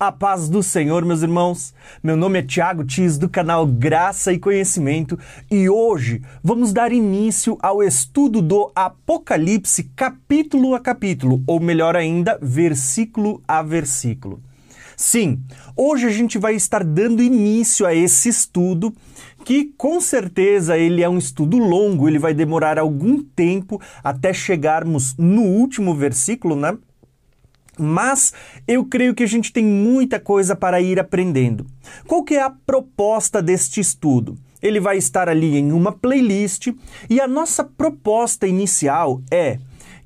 A paz do Senhor, meus irmãos. Meu nome é Tiago Tis do canal Graça e Conhecimento e hoje vamos dar início ao estudo do Apocalipse capítulo a capítulo, ou melhor ainda, versículo a versículo. Sim, hoje a gente vai estar dando início a esse estudo que com certeza ele é um estudo longo, ele vai demorar algum tempo até chegarmos no último versículo, né? Mas eu creio que a gente tem muita coisa para ir aprendendo. Qual que é a proposta deste estudo? Ele vai estar ali em uma playlist e a nossa proposta inicial é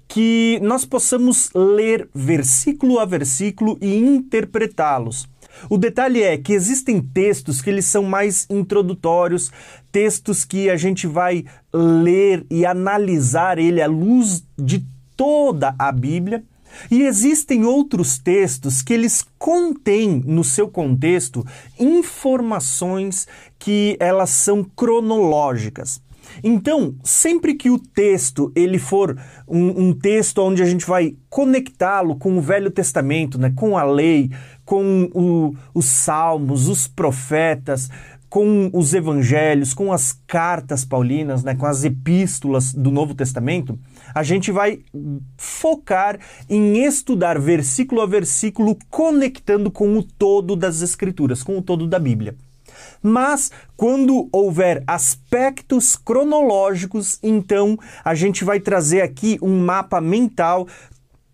que nós possamos ler versículo a versículo e interpretá-los. O detalhe é que existem textos que eles são mais introdutórios, textos que a gente vai ler e analisar ele à luz de toda a Bíblia, e existem outros textos que eles contêm no seu contexto informações que elas são cronológicas. Então, sempre que o texto ele for um, um texto onde a gente vai conectá-lo com o Velho Testamento, né, com a lei, com o, os salmos, os profetas, com os evangelhos, com as cartas paulinas, né, com as epístolas do Novo Testamento, a gente vai focar em estudar versículo a versículo, conectando com o todo das Escrituras, com o todo da Bíblia. Mas quando houver aspectos cronológicos, então a gente vai trazer aqui um mapa mental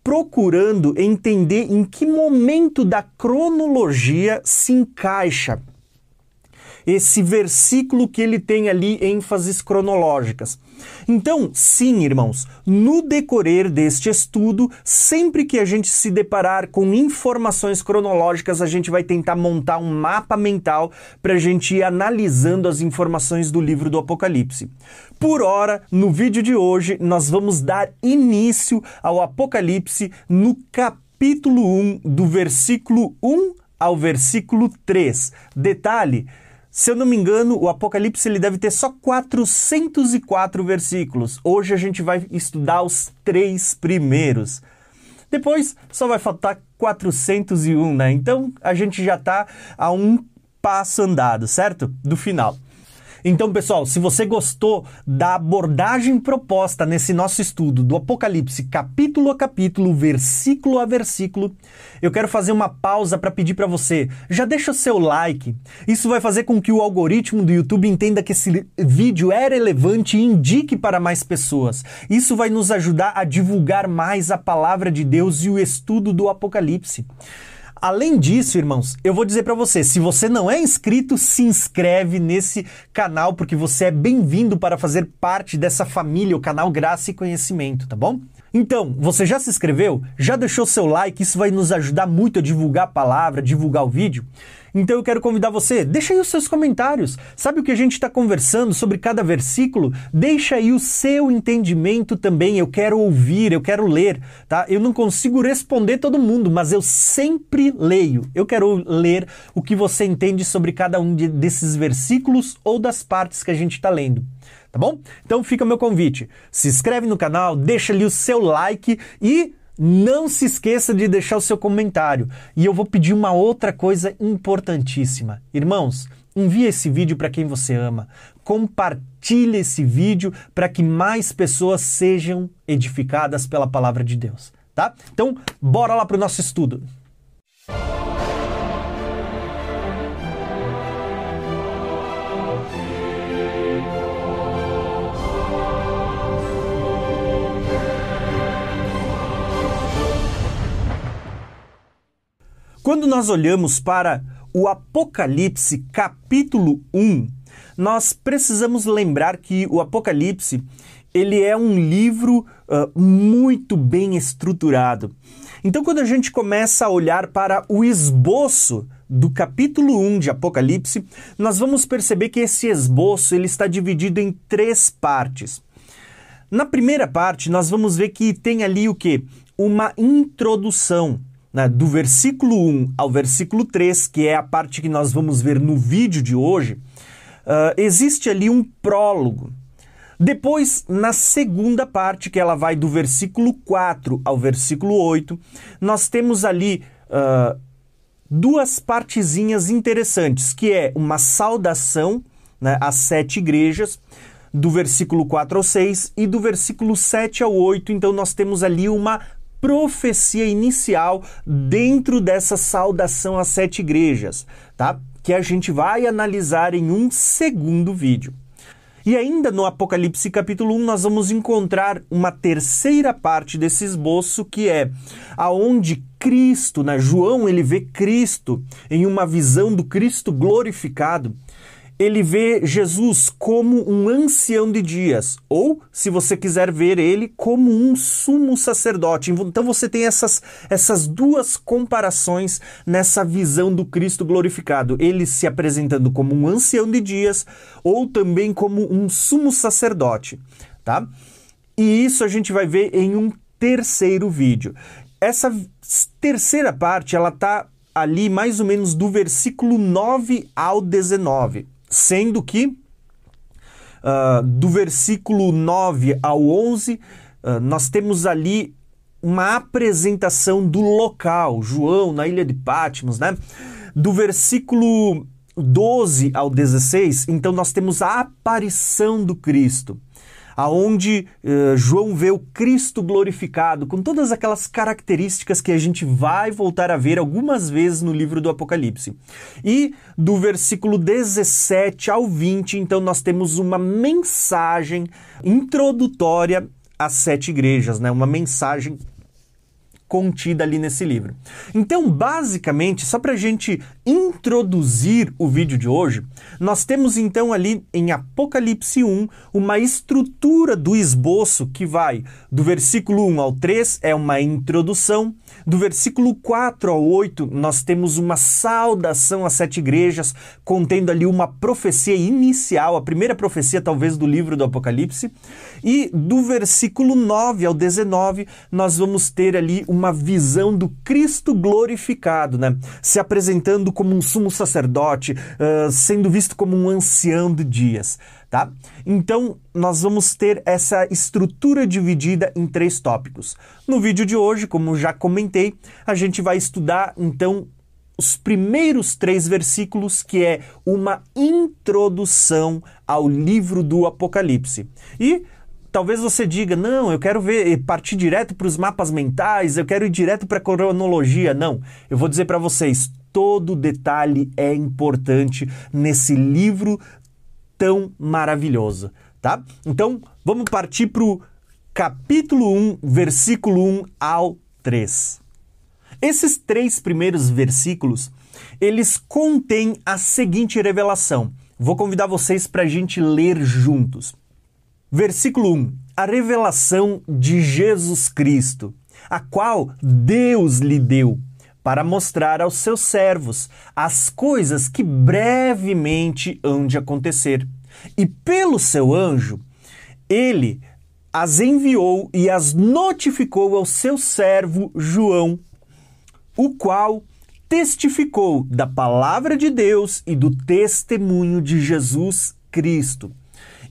procurando entender em que momento da cronologia se encaixa esse versículo que ele tem ali ênfases cronológicas. Então, sim, irmãos, no decorrer deste estudo, sempre que a gente se deparar com informações cronológicas, a gente vai tentar montar um mapa mental para a gente ir analisando as informações do livro do Apocalipse. Por hora, no vídeo de hoje, nós vamos dar início ao Apocalipse no capítulo 1, do versículo 1 ao versículo 3. Detalhe, se eu não me engano, o Apocalipse ele deve ter só 404 versículos. Hoje a gente vai estudar os três primeiros. Depois só vai faltar 401, né? Então a gente já está a um passo andado, certo? Do final. Então, pessoal, se você gostou da abordagem proposta nesse nosso estudo do Apocalipse, capítulo a capítulo, versículo a versículo, eu quero fazer uma pausa para pedir para você, já deixa o seu like. Isso vai fazer com que o algoritmo do YouTube entenda que esse vídeo é relevante e indique para mais pessoas. Isso vai nos ajudar a divulgar mais a palavra de Deus e o estudo do Apocalipse. Além disso, irmãos, eu vou dizer para você, se você não é inscrito, se inscreve nesse canal porque você é bem-vindo para fazer parte dessa família, o canal Graça e Conhecimento, tá bom? Então, você já se inscreveu? Já deixou seu like? Isso vai nos ajudar muito a divulgar a palavra, divulgar o vídeo. Então eu quero convidar você, deixa aí os seus comentários. Sabe o que a gente está conversando sobre cada versículo? Deixa aí o seu entendimento também. Eu quero ouvir, eu quero ler, tá? Eu não consigo responder todo mundo, mas eu sempre leio. Eu quero ler o que você entende sobre cada um de, desses versículos ou das partes que a gente está lendo tá bom? Então fica o meu convite. Se inscreve no canal, deixa ali o seu like e não se esqueça de deixar o seu comentário. E eu vou pedir uma outra coisa importantíssima. Irmãos, envie esse vídeo para quem você ama. Compartilhe esse vídeo para que mais pessoas sejam edificadas pela palavra de Deus, tá? Então, bora lá para o nosso estudo. Quando nós olhamos para o Apocalipse capítulo 1, nós precisamos lembrar que o Apocalipse ele é um livro uh, muito bem estruturado. Então, quando a gente começa a olhar para o esboço do capítulo 1 de Apocalipse, nós vamos perceber que esse esboço ele está dividido em três partes. Na primeira parte, nós vamos ver que tem ali o que? Uma introdução né, do versículo 1 ao versículo 3, que é a parte que nós vamos ver no vídeo de hoje, uh, existe ali um prólogo. Depois, na segunda parte, que ela vai do versículo 4 ao versículo 8, nós temos ali uh, duas partezinhas interessantes, que é uma saudação né, às sete igrejas, do versículo 4 ao 6 e do versículo 7 ao 8. Então nós temos ali uma profecia inicial dentro dessa saudação às sete igrejas, tá? Que a gente vai analisar em um segundo vídeo. E ainda no Apocalipse capítulo 1 nós vamos encontrar uma terceira parte desse esboço que é aonde Cristo, né, João ele vê Cristo em uma visão do Cristo glorificado ele vê Jesus como um ancião de dias, ou, se você quiser ver ele, como um sumo sacerdote. Então você tem essas, essas duas comparações nessa visão do Cristo glorificado. Ele se apresentando como um ancião de dias, ou também como um sumo sacerdote, tá? E isso a gente vai ver em um terceiro vídeo. Essa terceira parte, ela tá ali mais ou menos do versículo 9 ao 19 sendo que uh, do versículo 9 ao 11, uh, ah, nós temos ali uma apresentação do local, João, na ilha de Patmos, né? Do versículo 12 ao 16, então nós temos a aparição do Cristo aonde uh, João vê o Cristo glorificado, com todas aquelas características que a gente vai voltar a ver algumas vezes no livro do Apocalipse. E do versículo 17 ao 20, então nós temos uma mensagem introdutória às sete igrejas, né? Uma mensagem contida ali nesse livro. Então, basicamente, só para a gente introduzir o vídeo de hoje, nós temos então ali em Apocalipse 1 uma estrutura do esboço que vai do versículo 1 ao 3 é uma introdução, do versículo 4 ao 8 nós temos uma saudação às sete igrejas, contendo ali uma profecia inicial, a primeira profecia talvez do livro do Apocalipse, e do versículo 9 ao 19 nós vamos ter ali uma visão do Cristo glorificado, né? Se apresentando como um sumo sacerdote, uh, sendo visto como um ancião de dias, tá? Então, nós vamos ter essa estrutura dividida em três tópicos. No vídeo de hoje, como já comentei, a gente vai estudar então os primeiros três versículos, que é uma introdução ao livro do Apocalipse. E talvez você diga: não, eu quero ver partir direto para os mapas mentais, eu quero ir direto para a cronologia. Não, eu vou dizer para vocês: todo detalhe é importante nesse livro tão maravilhoso, tá? Então, vamos partir para o capítulo 1, versículo 1 ao 3. Esses três primeiros versículos, eles contêm a seguinte revelação. Vou convidar vocês para a gente ler juntos. Versículo 1: A revelação de Jesus Cristo, a qual Deus lhe deu para mostrar aos seus servos as coisas que brevemente hão de acontecer. E pelo seu anjo, ele as enviou e as notificou ao seu servo João, o qual testificou da palavra de Deus e do testemunho de Jesus Cristo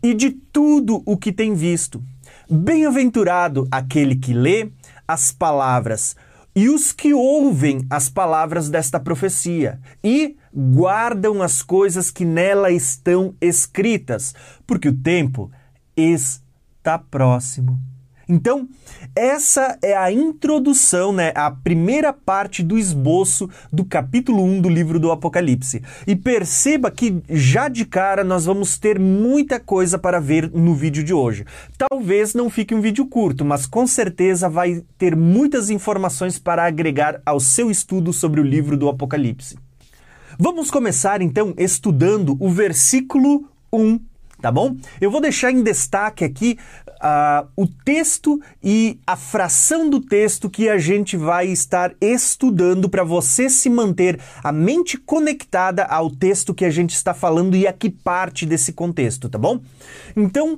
e de tudo o que tem visto. Bem-aventurado aquele que lê as palavras e os que ouvem as palavras desta profecia e guardam as coisas que nela estão escritas, porque o tempo está próximo. Então, essa é a introdução, né, a primeira parte do esboço do capítulo 1 do livro do Apocalipse. E perceba que já de cara nós vamos ter muita coisa para ver no vídeo de hoje. Talvez não fique um vídeo curto, mas com certeza vai ter muitas informações para agregar ao seu estudo sobre o livro do Apocalipse. Vamos começar então estudando o versículo 1 tá bom? Eu vou deixar em destaque aqui uh, o texto e a fração do texto que a gente vai estar estudando para você se manter a mente conectada ao texto que a gente está falando e a que parte desse contexto, tá bom? Então,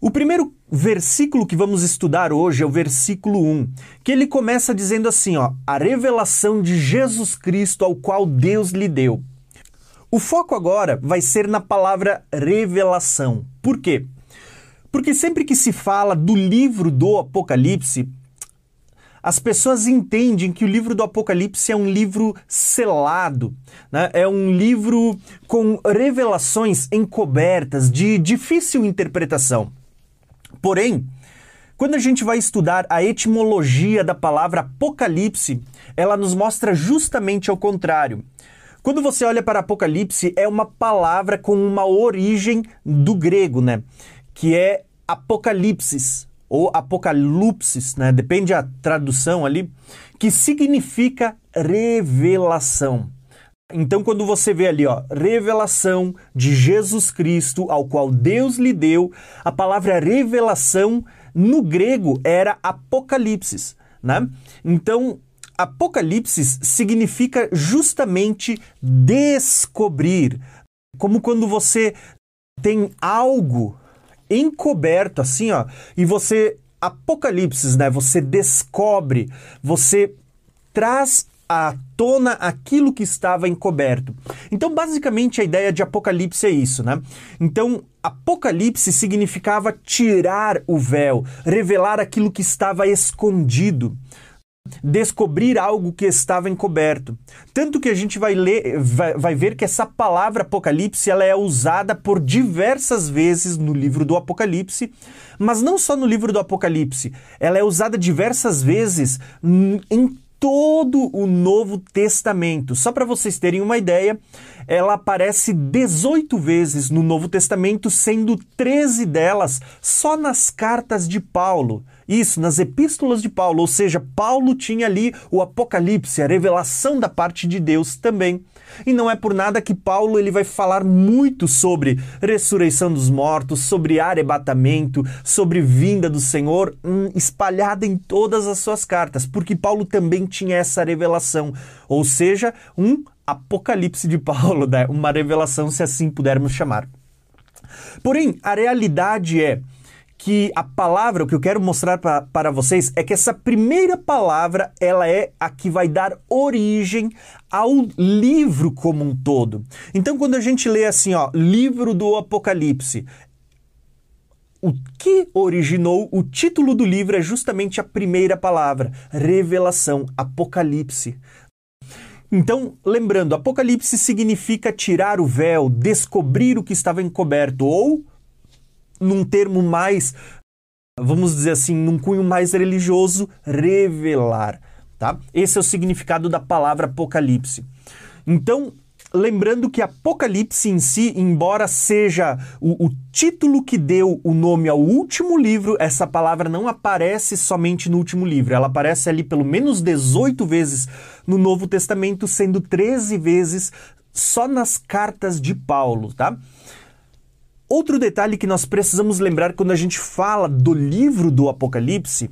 o primeiro versículo que vamos estudar hoje é o versículo 1, que ele começa dizendo assim, ó: "A revelação de Jesus Cristo ao qual Deus lhe deu". O foco agora vai ser na palavra revelação. Por quê? Porque sempre que se fala do livro do Apocalipse, as pessoas entendem que o livro do Apocalipse é um livro selado, né? é um livro com revelações encobertas de difícil interpretação. Porém, quando a gente vai estudar a etimologia da palavra Apocalipse, ela nos mostra justamente ao contrário. Quando você olha para Apocalipse, é uma palavra com uma origem do grego, né? Que é Apocalipsis ou Apocalipsis, né? Depende da tradução ali, que significa revelação. Então, quando você vê ali, ó, revelação de Jesus Cristo, ao qual Deus lhe deu, a palavra revelação no grego era apocalipsis, né? Então, Apocalipse significa justamente descobrir. Como quando você tem algo encoberto assim, ó, e você Apocalipse, né? Você descobre, você traz à tona aquilo que estava encoberto. Então, basicamente, a ideia de Apocalipse é isso, né? Então, Apocalipse significava tirar o véu, revelar aquilo que estava escondido descobrir algo que estava encoberto. Tanto que a gente vai ler, vai, vai, ver que essa palavra Apocalipse ela é usada por diversas vezes no livro do Apocalipse, mas não só no livro do Apocalipse, ela é usada diversas vezes em todo o Novo Testamento. Só para vocês terem uma ideia, ela aparece 18 vezes no Novo Testamento, sendo 13 delas só nas cartas de Paulo. Isso, nas epístolas de Paulo, ou seja, Paulo tinha ali o Apocalipse, a revelação da parte de Deus também. E não é por nada que Paulo ele vai falar muito sobre ressurreição dos mortos, sobre arrebatamento, sobre vinda do Senhor, hum, espalhada em todas as suas cartas, porque Paulo também tinha essa revelação, ou seja, um apocalipse de Paulo, né? uma revelação, se assim pudermos chamar. Porém, a realidade é que a palavra, o que eu quero mostrar pra, para vocês é que essa primeira palavra, ela é a que vai dar origem ao livro como um todo. Então, quando a gente lê assim, ó, livro do Apocalipse, o que originou o título do livro é justamente a primeira palavra, revelação, Apocalipse. Então, lembrando, Apocalipse significa tirar o véu, descobrir o que estava encoberto ou num termo mais, vamos dizer assim, num cunho mais religioso, revelar, tá? Esse é o significado da palavra Apocalipse. Então, lembrando que Apocalipse em si, embora seja o, o, título que deu o nome ao último livro, essa palavra não aparece somente no último livro. Ela aparece ali pelo menos 18 vezes no Novo Testamento, sendo 13 vezes só nas cartas de Paulo, tá? Outro detalhe que nós precisamos lembrar quando a gente fala do livro do Apocalipse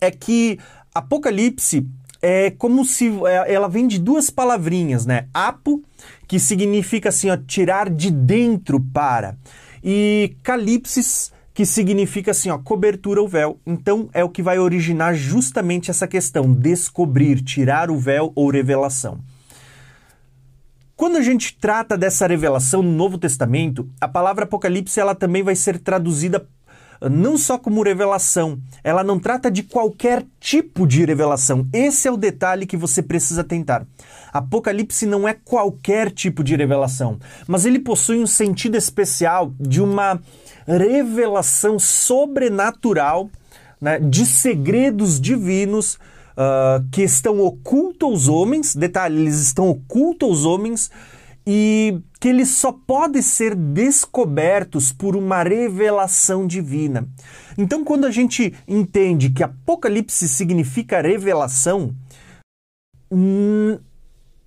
é que Apocalipse é como se é, ela vem de duas palavrinhas, né? Apo, que significa assim, ó, tirar de dentro para, e calipsis, que significa assim, ó, cobertura ou véu. Então é o que vai originar justamente essa questão, descobrir, tirar o véu ou revelação. Quando a gente trata dessa revelação no Novo Testamento, a palavra Apocalipse ela também vai ser traduzida ah, não só como revelação, ela não trata de qualquer tipo de revelação. Esse é o detalhe que você precisa tentar. Apocalipse não é qualquer tipo de revelação, mas ele possui um sentido especial de uma revelação sobrenatural né, de segredos divinos uh, que estão ocultos aos homens, detalhe, eles estão ocultos aos homens e que eles só podem ser descobertos por uma revelação divina. Então, quando a gente entende que Apocalipse significa revelação, hum,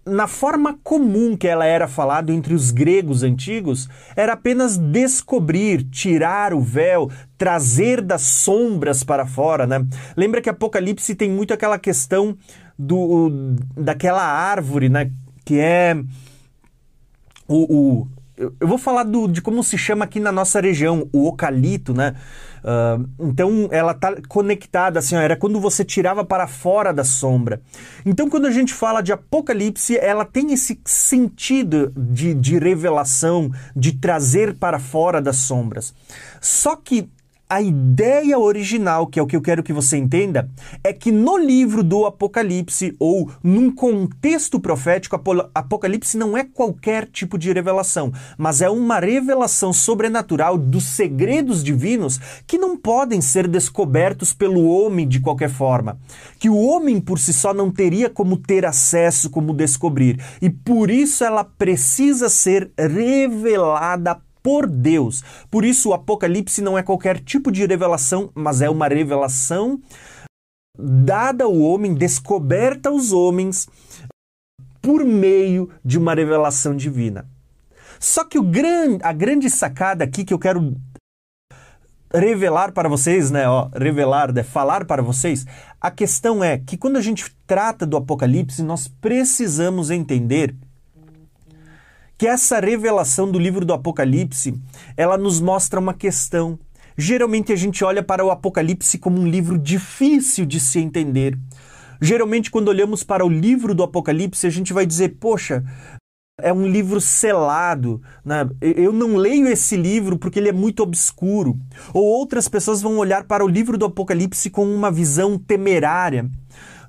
na forma comum que ela era falada entre os gregos antigos, era apenas descobrir, tirar o véu, trazer das sombras para fora, né? Lembra que Apocalipse tem muito aquela questão do daquela árvore, né, que é o, o eu vou falar do, de como se chama aqui na nossa região, o ocalito, né? Uh, então ela tá conectada, assim, ó, era quando você tirava para fora da sombra. Então quando a gente fala de Apocalipse, ela tem esse sentido de, de revelação, de trazer para fora das sombras. Só que a ideia original, que é o que eu quero que você entenda, é que no livro do Apocalipse, ou num contexto profético, Apocalipse não é qualquer tipo de revelação, mas é uma revelação sobrenatural dos segredos divinos que não podem ser descobertos pelo homem de qualquer forma. Que o homem por si só não teria como ter acesso, como descobrir. E por isso ela precisa ser revelada por Deus. Por isso, o Apocalipse não é qualquer tipo de revelação, mas é uma revelação dada ao homem, descoberta aos homens, por meio de uma revelação divina. Só que o gran, a grande sacada aqui que eu quero revelar para vocês, né? Ó, revelar, né? falar para vocês. A questão é que quando a gente trata do Apocalipse, nós precisamos entender que essa revelação do livro do Apocalipse, ela nos mostra uma questão. Geralmente a gente olha para o Apocalipse como um livro difícil de se entender. Geralmente quando olhamos para o livro do Apocalipse, a gente vai dizer, poxa, é um livro selado. Né? Eu não leio esse livro porque ele é muito obscuro. Ou outras pessoas vão olhar para o livro do Apocalipse com uma visão temerária.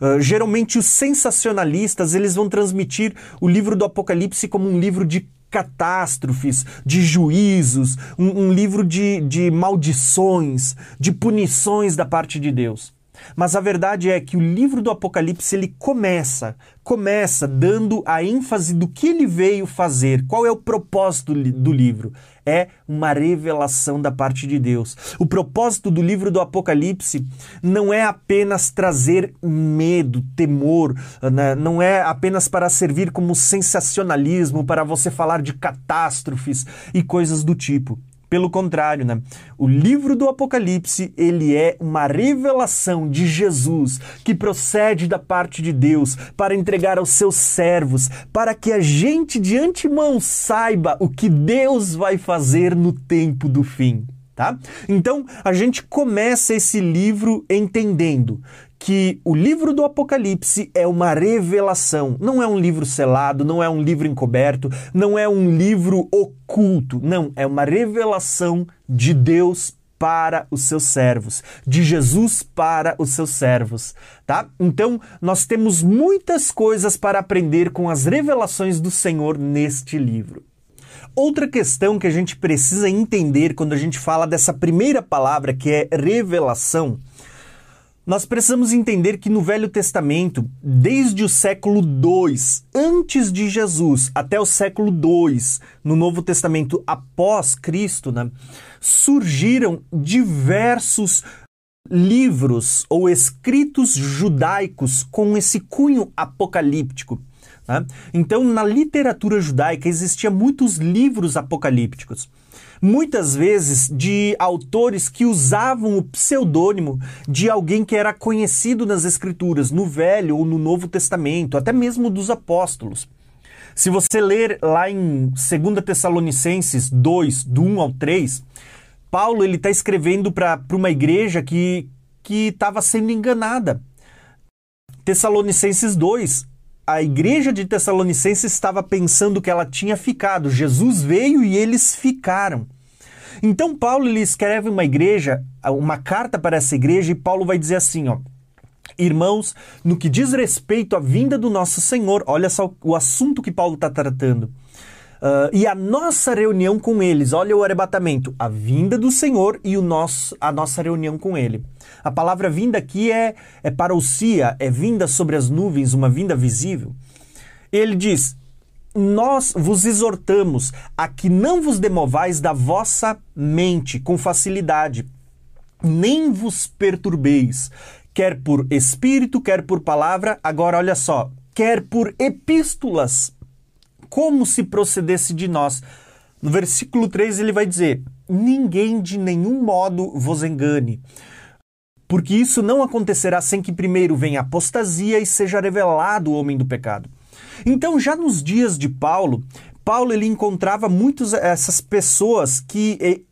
Uh, geralmente os sensacionalistas eles vão transmitir o livro do Apocalipse como um livro de catástrofes, de juízos, um, um livro de, de maldições, de punições da parte de Deus. Mas a verdade é que o livro do Apocalipse ele começa, começa dando a ênfase do que ele veio fazer, qual é o propósito do livro. É uma revelação da parte de Deus. O propósito do livro do Apocalipse não é apenas trazer medo, temor, né? não é apenas para servir como sensacionalismo, para você falar de catástrofes e coisas do tipo. Pelo contrário, né? O livro do Apocalipse, ele é uma revelação de Jesus que procede da parte de Deus para entregar aos seus servos, para que a gente de antemão saiba o que Deus vai fazer no tempo do fim. Tá? Então, a gente começa esse livro entendendo que o livro do Apocalipse é uma revelação, não é um livro selado, não é um livro encoberto, não é um livro oculto, não, é uma revelação de Deus para os seus servos, de Jesus para os seus servos, tá? Então, nós temos muitas coisas para aprender com as revelações do Senhor neste livro. Outra questão que a gente precisa entender quando a gente fala dessa primeira palavra, que é revelação, nós precisamos entender que no Velho Testamento, desde o século II antes de Jesus até o século II, no Novo Testamento após Cristo, né, surgiram diversos livros ou escritos judaicos com esse cunho apocalíptico. Né? Então, na literatura judaica existiam muitos livros apocalípticos muitas vezes de autores que usavam o pseudônimo de alguém que era conhecido nas Escrituras, no Velho ou no Novo Testamento, até mesmo dos apóstolos. Se você ler lá em 2 Tessalonicenses 2, do 1 ao 3, Paulo ele está escrevendo para uma igreja que estava sendo enganada. Tessalonicenses 2, a igreja de Tessalonicenses estava pensando que ela tinha ficado. Jesus veio e eles ficaram. Então Paulo ele escreve uma igreja, uma carta para essa igreja e Paulo vai dizer assim, ó: Irmãos, no que diz respeito à vinda do nosso Senhor, olha só o assunto que Paulo está tratando. Uh, e a nossa reunião com eles, olha o arrebatamento, a vinda do Senhor e o nosso, a nossa reunião com Ele. A palavra vinda aqui é, é parousia, é vinda sobre as nuvens, uma vinda visível. Ele diz: nós vos exortamos a que não vos demovais da vossa mente com facilidade, nem vos perturbeis, quer por espírito, quer por palavra. Agora, olha só, quer por epístolas, como se procedesse de nós. No versículo 3 ele vai dizer: Ninguém de nenhum modo vos engane. Porque isso não acontecerá sem que primeiro venha apostasia e seja revelado o homem do pecado então, já nos dias de Paulo, Paulo ele encontrava muitas essas pessoas que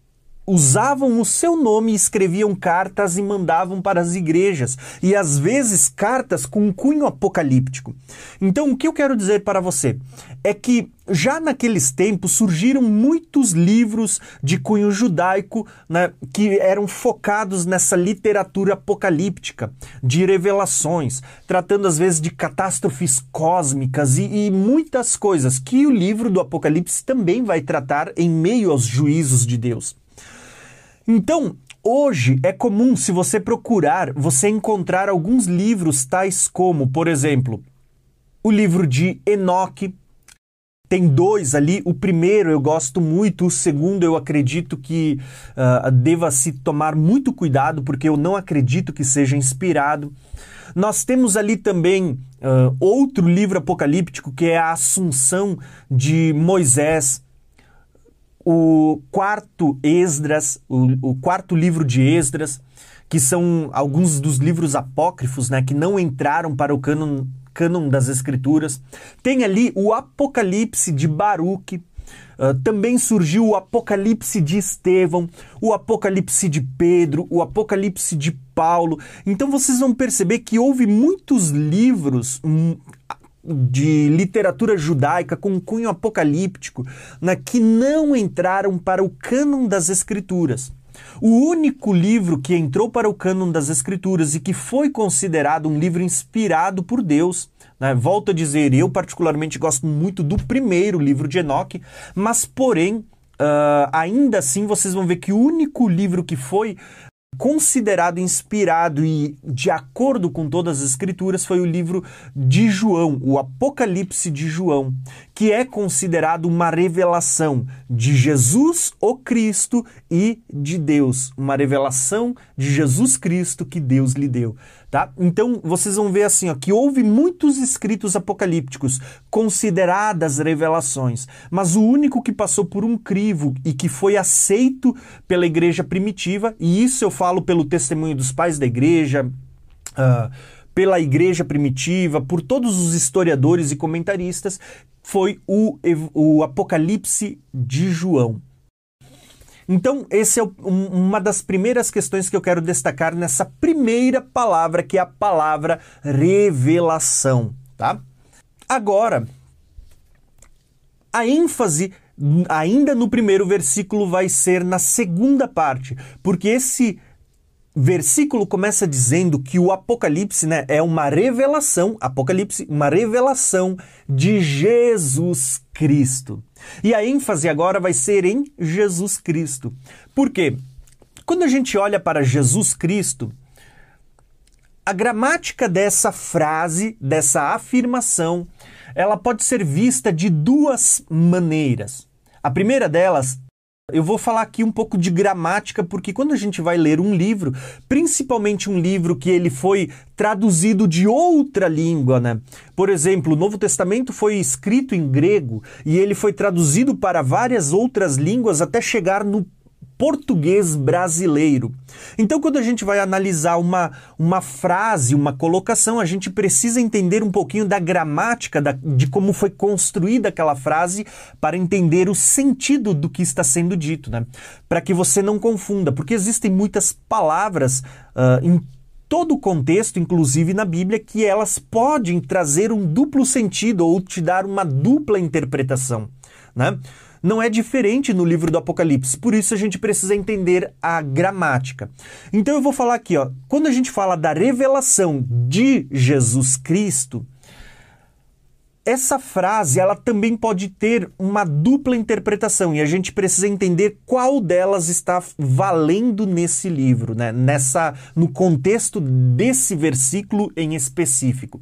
usavam o seu nome, escreviam cartas e mandavam para as igrejas, e às vezes cartas com um cunho apocalíptico. Então, o que eu quero dizer para você é que já naqueles tempos surgiram muitos livros de cunho judaico né, que eram focados nessa literatura apocalíptica, de revelações, tratando às vezes de catástrofes cósmicas e, e muitas coisas que o livro do Apocalipse também vai tratar em meio aos juízos de Deus. Então, hoje é comum, se você procurar, você encontrar alguns livros tais como, por exemplo, o livro de Enoque. Tem dois ali. O primeiro eu gosto muito, o segundo eu acredito que uh, deva se tomar muito cuidado, porque eu não acredito que seja inspirado. Nós temos ali também uh, outro livro apocalíptico que é a Assunção de Moisés o quarto Esdras, o, o, quarto livro de Esdras, que são alguns dos livros apócrifos, né, que não entraram para o cânon, cânon das Escrituras. Tem ali o Apocalipse de Baruque. Uh, também surgiu o Apocalipse de Estevão, o Apocalipse de Pedro, o Apocalipse de Paulo. Então vocês vão perceber que houve muitos livros hum, de literatura judaica com cunho apocalíptico né, que não entraram para o cânon das escrituras. O único livro que entrou para o cânon das escrituras e que foi considerado um livro inspirado por Deus né? Volto a dizer, eu particularmente gosto muito do primeiro livro de Enoque, mas porém, uh, ainda assim vocês vão ver que o único livro que foi considerado inspirado e de acordo com todas as escrituras foi o livro de João, o Apocalipse de João, que é considerado uma revelação de Jesus, o Cristo e de Deus, uma revelação de Jesus Cristo que Deus lhe deu. Tá? Então vocês vão ver assim ó, que houve muitos escritos apocalípticos, consideradas revelações, mas o único que passou por um crivo e que foi aceito pela igreja primitiva, e isso eu falo pelo testemunho dos pais da igreja, uh, pela igreja primitiva, por todos os historiadores e comentaristas, foi o, o Apocalipse de João. Então, essa é uma das primeiras questões que eu quero destacar nessa primeira palavra, que é a palavra revelação, tá? Agora, a ênfase ainda no primeiro versículo vai ser na segunda parte, porque esse versículo começa dizendo que o Apocalipse né, é uma revelação, Apocalipse, uma revelação de Jesus Cristo. E a ênfase agora vai ser em Jesus Cristo. Por quê? Quando a gente olha para Jesus Cristo, a gramática dessa frase, dessa afirmação, ela pode ser vista de duas maneiras. A primeira delas eu vou falar aqui um pouco de gramática, porque quando a gente vai ler um livro, principalmente um livro que ele foi traduzido de outra língua, né? Por exemplo, o Novo Testamento foi escrito em grego e ele foi traduzido para várias outras línguas até chegar no português brasileiro. Então, quando a gente vai analisar uma, uma frase, uma colocação, a gente precisa entender um pouquinho da gramática, da, de como foi construída aquela frase, para entender o sentido do que está sendo dito, né? Para que você não confunda, porque existem muitas palavras uh, em todo o contexto, inclusive na Bíblia, que elas podem trazer um duplo sentido ou te dar uma dupla interpretação, né? Não é diferente no livro do Apocalipse. Por isso a gente precisa entender a gramática. Então eu vou falar aqui, ó, quando a gente fala da revelação de Jesus Cristo, essa frase ela também pode ter uma dupla interpretação e a gente precisa entender qual delas está valendo nesse livro, né? Nessa no contexto desse versículo em específico.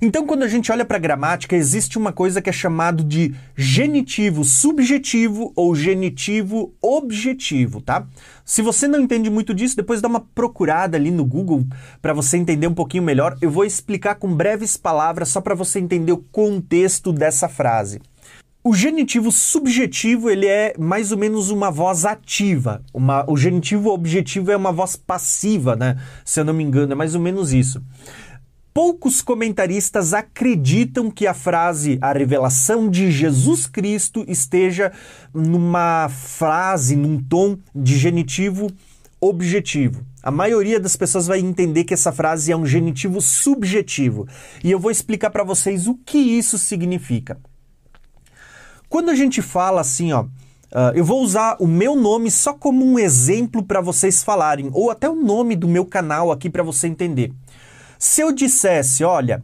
Então, quando a gente olha para a gramática, existe uma coisa que é chamado de genitivo subjetivo ou genitivo objetivo, tá? Se você não entende muito disso, depois dá uma procurada ali no Google para você entender um pouquinho melhor. Eu vou explicar com breves palavras só para você entender o contexto dessa frase. O genitivo subjetivo ele é mais ou menos uma voz ativa. Uma, o genitivo objetivo é uma voz passiva, né? Se eu não me engano, é mais ou menos isso. Poucos comentaristas acreditam que a frase a revelação de Jesus Cristo esteja numa frase, num tom de genitivo objetivo. A maioria das pessoas vai entender que essa frase é um genitivo subjetivo. E eu vou explicar para vocês o que isso significa. Quando a gente fala assim, ó, Uh, eu vou usar o meu nome só como um exemplo para vocês falarem, ou até o nome do meu canal aqui para você entender. Se eu dissesse, olha,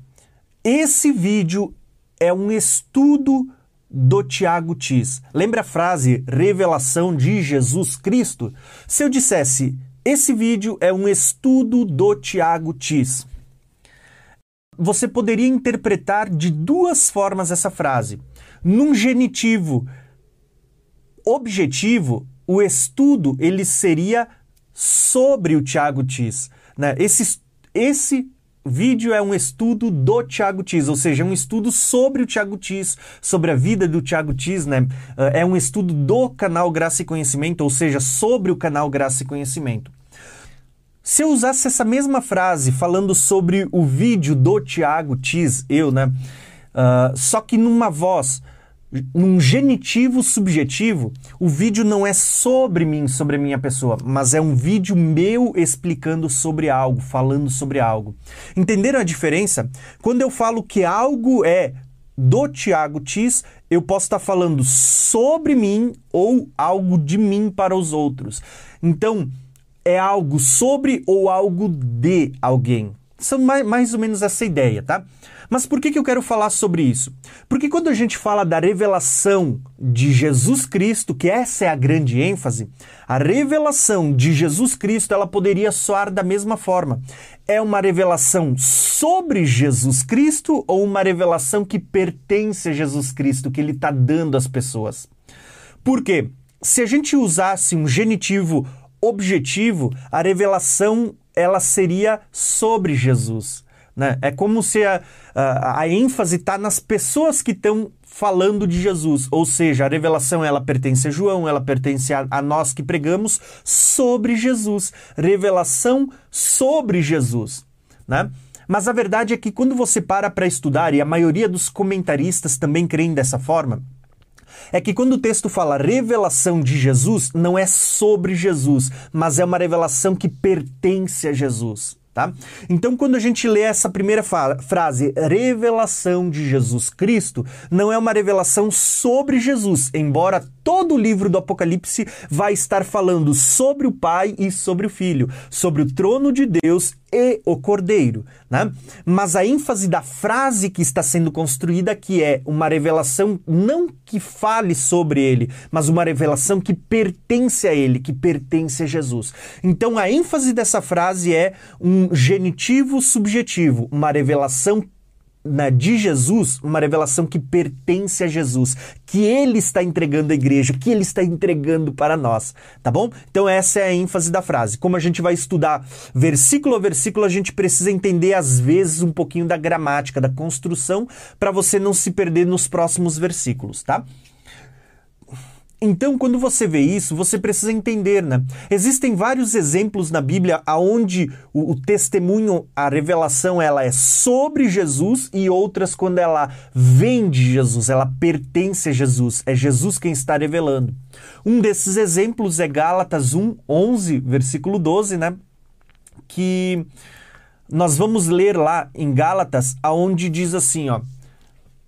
esse vídeo é um estudo do Tiago Tis. Lembra a frase revelação de Jesus Cristo? Se eu dissesse, esse vídeo é um estudo do Tiago Tis. Você poderia interpretar de duas formas essa frase. Num genitivo objetivo, o estudo ele seria sobre o Tiago Tis. Né? Esse, esse vídeo é um estudo do Tiago Tis, ou seja, um estudo sobre o Tiago Tis, sobre a vida do Tiago Tis, né? Eh, é um estudo do canal Graça e Conhecimento, ou seja, sobre o canal Graça e Conhecimento. Se eu usasse essa mesma frase falando sobre o vídeo do Tiago Tis, eu, né? Uh, só que numa voz num genitivo subjetivo, o vídeo não é sobre mim, sobre a minha pessoa, mas é um vídeo meu explicando sobre algo, falando sobre algo. Entenderam a diferença? Quando eu falo que algo é do Tiago Tis, eu posso estar falando sobre mim ou algo de mim para os outros. Então, é algo sobre ou algo de alguém. São mais, mais ou menos essa ideia, tá? Mas por que, que eu quero falar sobre isso? Porque quando a gente fala da revelação de Jesus Cristo, que essa é a grande ênfase, a revelação de Jesus Cristo ela poderia soar da mesma forma. É uma revelação sobre Jesus Cristo ou uma revelação que pertence a Jesus Cristo, que ele está dando às pessoas? Por quê? Se a gente usasse um genitivo objetivo, a revelação ela seria sobre Jesus. Né? É como se a, a, a ênfase está nas pessoas que estão falando de Jesus, ou seja, a revelação ela pertence a João, ela pertence a, a, nós que pregamos sobre Jesus, revelação sobre Jesus, né? Mas a verdade é que quando você para para estudar, e a maioria dos comentaristas também creem dessa forma, é que quando o texto fala revelação de Jesus, não é sobre Jesus, mas é uma revelação que pertence a Jesus. Tá? Então, quando a gente lê essa primeira frase, revelação de Jesus Cristo, não é uma revelação sobre Jesus, embora todo o livro do Apocalipse vai estar falando sobre o Pai e sobre o Filho, sobre o trono de Deus e o Cordeiro, né? Mas a ênfase da frase que está sendo construída aqui é uma revelação não que fale sobre ele, mas uma revelação que pertence a ele, que pertence a Jesus. Então a ênfase dessa frase é um genitivo subjetivo, uma revelação na, de Jesus, uma revelação que pertence a Jesus, que ele está entregando à igreja, que ele está entregando para nós, tá bom? Então essa é a ênfase da frase. Como a gente vai estudar versículo a versículo, a gente precisa entender às vezes um pouquinho da gramática, da construção, para você não se perder nos próximos versículos, tá? Então, quando você vê isso, você precisa entender, né? Existem vários exemplos na Bíblia aonde o, o, testemunho, a revelação, ela é sobre Jesus e outras quando ela vem de Jesus, ela pertence a Jesus, é Jesus quem está revelando. Um desses exemplos é Gálatas 1, 11, versículo 12, né? Que nós vamos ler lá em Gálatas, aonde diz assim, ó: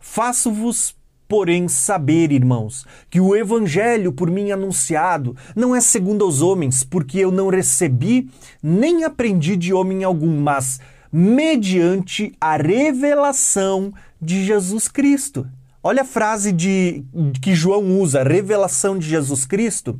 Faço-vos porém, saber, irmãos, que o evangelho por mim anunciado não é segundo aos homens, porque eu não recebi nem aprendi de homem algum, mas mediante a revelação de Jesus Cristo. Olha a frase de que João usa, revelação de Jesus Cristo.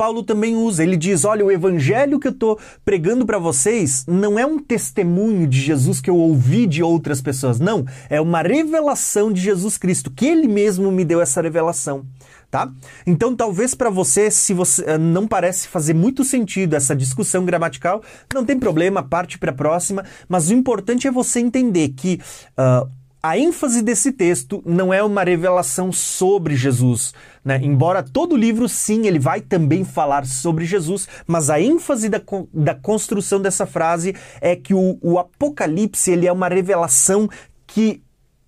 Paulo também usa. Ele diz: olha, o evangelho que eu estou pregando para vocês não é um testemunho de Jesus que eu ouvi de outras pessoas. Não, é uma revelação de Jesus Cristo, que ele mesmo me deu essa revelação. Tá? Então, talvez para você, se você eh, não parece fazer muito sentido essa discussão gramatical, não tem problema, parte para a próxima. Mas o importante é você entender que uh, a ênfase desse texto não é uma revelação sobre Jesus, né? Embora todo livro, sim, ele vai também falar sobre Jesus, mas a ênfase da, da construção dessa frase é que o, o Apocalipse ele é uma revelação que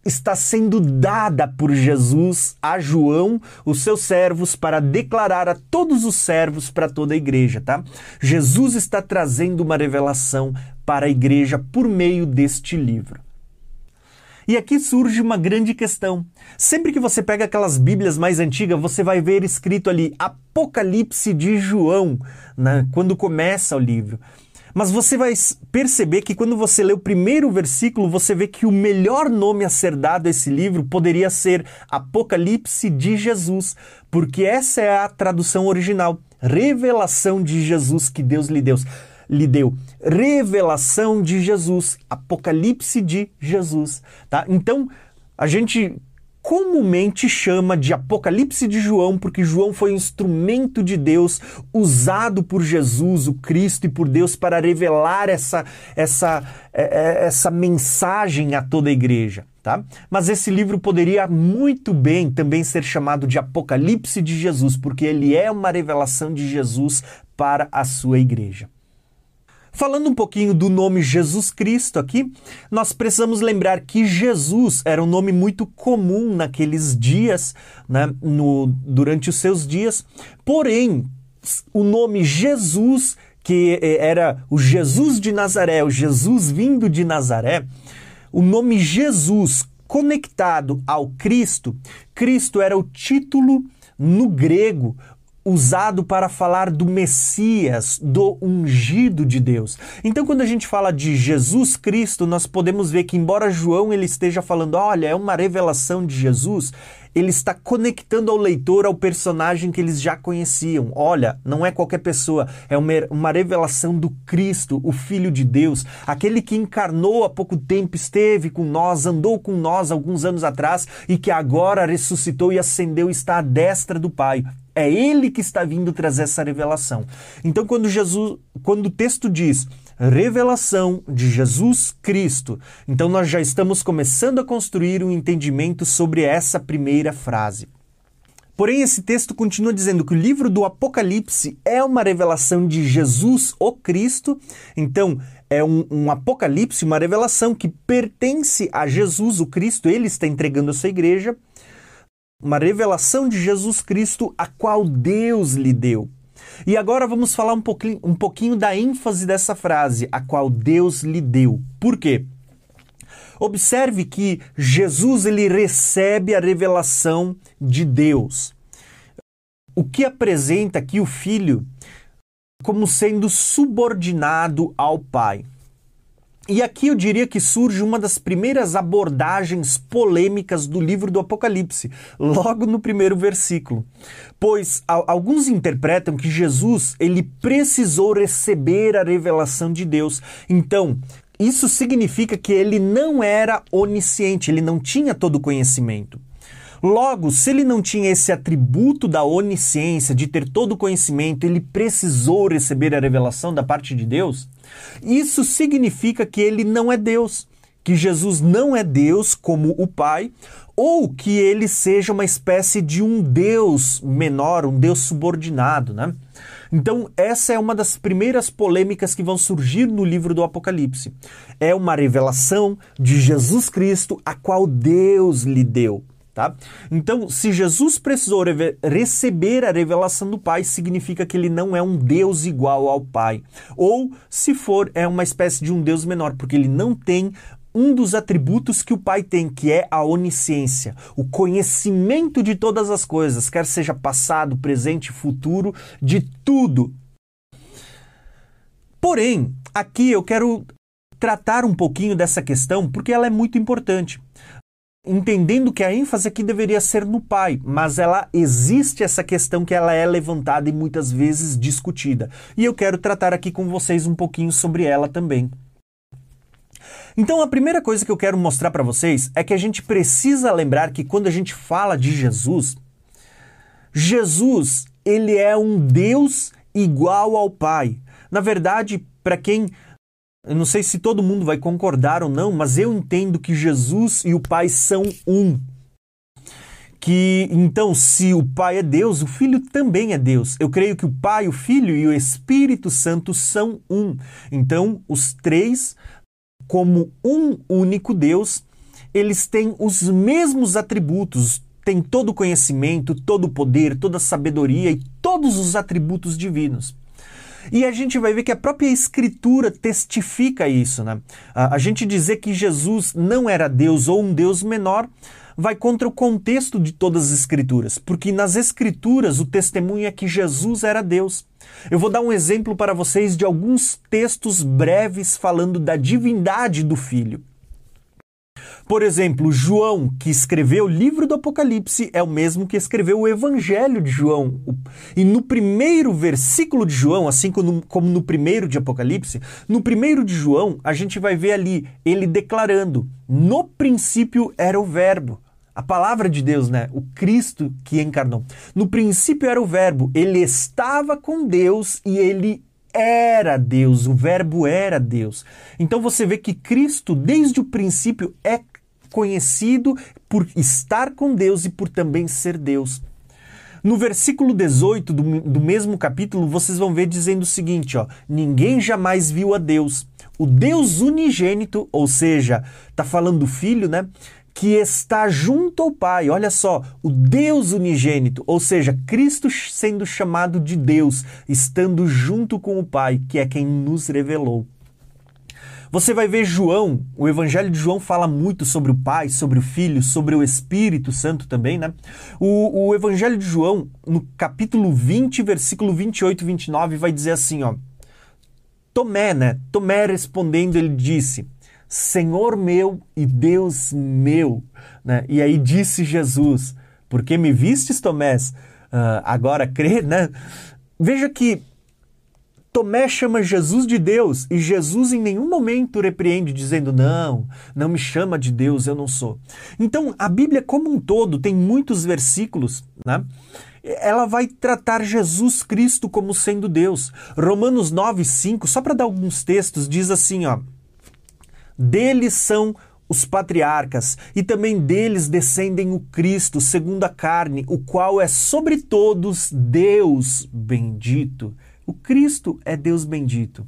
está sendo dada por Jesus a João, os seus servos, para declarar a todos os servos para toda a igreja, tá? Jesus está trazendo uma revelação para a igreja por meio deste livro. E aqui surge uma grande questão. Sempre que você pega aquelas Bíblias mais antigas, você vai ver escrito ali Apocalipse de João, né, quando começa o livro. Mas você vai perceber que quando você lê o primeiro versículo, você vê que o melhor nome a ser dado a esse livro poderia ser Apocalipse de Jesus, porque essa é a tradução original, revelação de Jesus que Deus lhe deu. Lhe deu revelação de Jesus, Apocalipse de Jesus, tá? Então, a gente comumente chama de Apocalipse de João, porque João foi um instrumento de Deus usado por Jesus, o Cristo, e por Deus para revelar essa, essa, é, é, essa mensagem a toda a igreja. Tá? Mas esse livro poderia muito bem também ser chamado de Apocalipse de Jesus, porque ele é uma revelação de Jesus para a sua igreja. Falando um pouquinho do nome Jesus Cristo aqui, nós precisamos lembrar que Jesus era um nome muito comum naqueles dias, né, no, durante os seus dias. Porém, o nome Jesus, que eh, era o Jesus de Nazaré, o Jesus vindo de Nazaré, o nome Jesus conectado ao Cristo, Cristo era o título no grego usado para falar do Messias, do ungido de Deus. Então, quando a gente fala de Jesus Cristo, nós podemos ver que embora João ele esteja falando, olha, é uma revelação de Jesus, ele está conectando ao leitor ao personagem que eles já conheciam. Olha, não é qualquer pessoa, é uma, uma revelação do Cristo, o Filho de Deus, aquele que encarnou há pouco tempo, esteve com nós, andou com nós alguns anos atrás e que agora ressuscitou e ascendeu está à destra do Pai. É ele que está vindo trazer essa revelação. Então, quando Jesus, quando o texto diz revelação de Jesus Cristo, então nós já estamos começando a construir um entendimento sobre essa primeira frase. Porém, esse texto continua dizendo que o livro do Apocalipse é uma revelação de Jesus, o Cristo. Então, é um, um, Apocalipse, uma revelação que pertence a Jesus, o Cristo. Ele está entregando a sua igreja uma revelação de Jesus Cristo, a qual Deus lhe deu. E agora vamos falar um pouquinho, um pouquinho da ênfase dessa frase, a qual Deus lhe deu. Por quê? Observe que Jesus ele recebe a revelação de Deus. O que apresenta aqui o filho como sendo subordinado ao pai. E aqui eu diria que surge uma das primeiras abordagens polêmicas do livro do Apocalipse, logo no primeiro versículo. Pois alguns interpretam que Jesus, ele precisou receber a revelação de Deus. Então, isso significa que ele não era onisciente, ele não tinha todo o conhecimento. Logo, se ele não tinha esse atributo da onisciência, de ter todo o conhecimento, ele precisou receber a revelação da parte de Deus, isso significa que ele não é Deus, que Jesus não é Deus como o Pai, ou que ele seja uma espécie de um Deus menor, um Deus subordinado, né? Então, essa é uma das primeiras polêmicas que vão surgir no livro do Apocalipse. É uma revelação de Jesus Cristo, a qual Deus lhe deu. Tá? Então, se Jesus precisou receber a revelação do Pai, significa que ele não é um Deus igual ao Pai. Ou, se for, é uma espécie de um Deus menor, porque ele não tem um dos atributos que o Pai tem, que é a onisciência, o conhecimento de todas as coisas, quer seja passado, presente, futuro, de tudo. Porém, aqui eu quero tratar um pouquinho dessa questão porque ela é muito importante entendendo que a ênfase aqui deveria ser no pai, mas ela existe essa questão que ela é levantada e muitas vezes discutida. E eu quero tratar aqui com vocês um pouquinho sobre ela também. Então, a primeira coisa que eu quero mostrar para vocês é que a gente precisa lembrar que quando a gente fala de Jesus, Jesus, ele é um Deus igual ao Pai. Na verdade, para quem Eu não sei se todo mundo vai concordar ou não, mas eu entendo que Jesus e o Pai são um. Que então, se o Pai é Deus, o Filho também é Deus. Eu creio que o Pai, o Filho e o Espírito Santo são um. Então, os três, como um único Deus, eles têm os mesmos atributos, têm todo o conhecimento, todo o poder, toda a sabedoria e todos os atributos divinos. E a gente vai ver que a própria Escritura testifica isso. Né? A, a gente dizer que Jesus não era Deus ou um Deus menor vai contra o contexto de todas as Escrituras, porque nas Escrituras o testemunho é que Jesus era Deus. Eu vou dar um exemplo para vocês de alguns textos breves falando da divindade do Filho. Por exemplo, João, que escreveu o livro do Apocalipse, é o mesmo que escreveu o Evangelho de João. E no primeiro versículo de João, assim como no primeiro de Apocalipse, no primeiro de João, a gente vai ver ali ele declarando: No princípio era o Verbo. A palavra de Deus, né? O Cristo que encarnou. No princípio era o Verbo, ele estava com Deus e ele era Deus, o Verbo era Deus. Então você vê que Cristo, desde o princípio, é conhecido por estar com Deus e por também ser Deus. No versículo 18 do, do mesmo capítulo, vocês vão ver dizendo o seguinte: ó, ninguém jamais viu a Deus. O Deus unigênito, ou seja, está falando do Filho, né? que está junto ao Pai. Olha só, o Deus unigênito, ou seja, Cristo sendo chamado de Deus, estando junto com o Pai, que é quem nos revelou. Você vai ver João, o Evangelho de João fala muito sobre o Pai, sobre o Filho, sobre o Espírito Santo também, né? O, o Evangelho de João, no capítulo 20, versículo 28 e 29, vai dizer assim, ó. Tomé, né? Tomé respondendo, ele disse: Senhor meu e Deus meu. Né? E aí disse Jesus: Porque me vistes, Tomé, uh, agora crê, né? Veja que Tomé chama Jesus de Deus e Jesus em nenhum momento repreende, dizendo: Não, não me chama de Deus, eu não sou. Então, a Bíblia, como um todo, tem muitos versículos, né? Ela vai tratar Jesus Cristo como sendo Deus. Romanos 9, 5, só para dar alguns textos, diz assim: ó, Deles são os patriarcas, e também deles descendem o Cristo, segundo a carne, o qual é sobre todos Deus bendito. O Cristo é Deus bendito.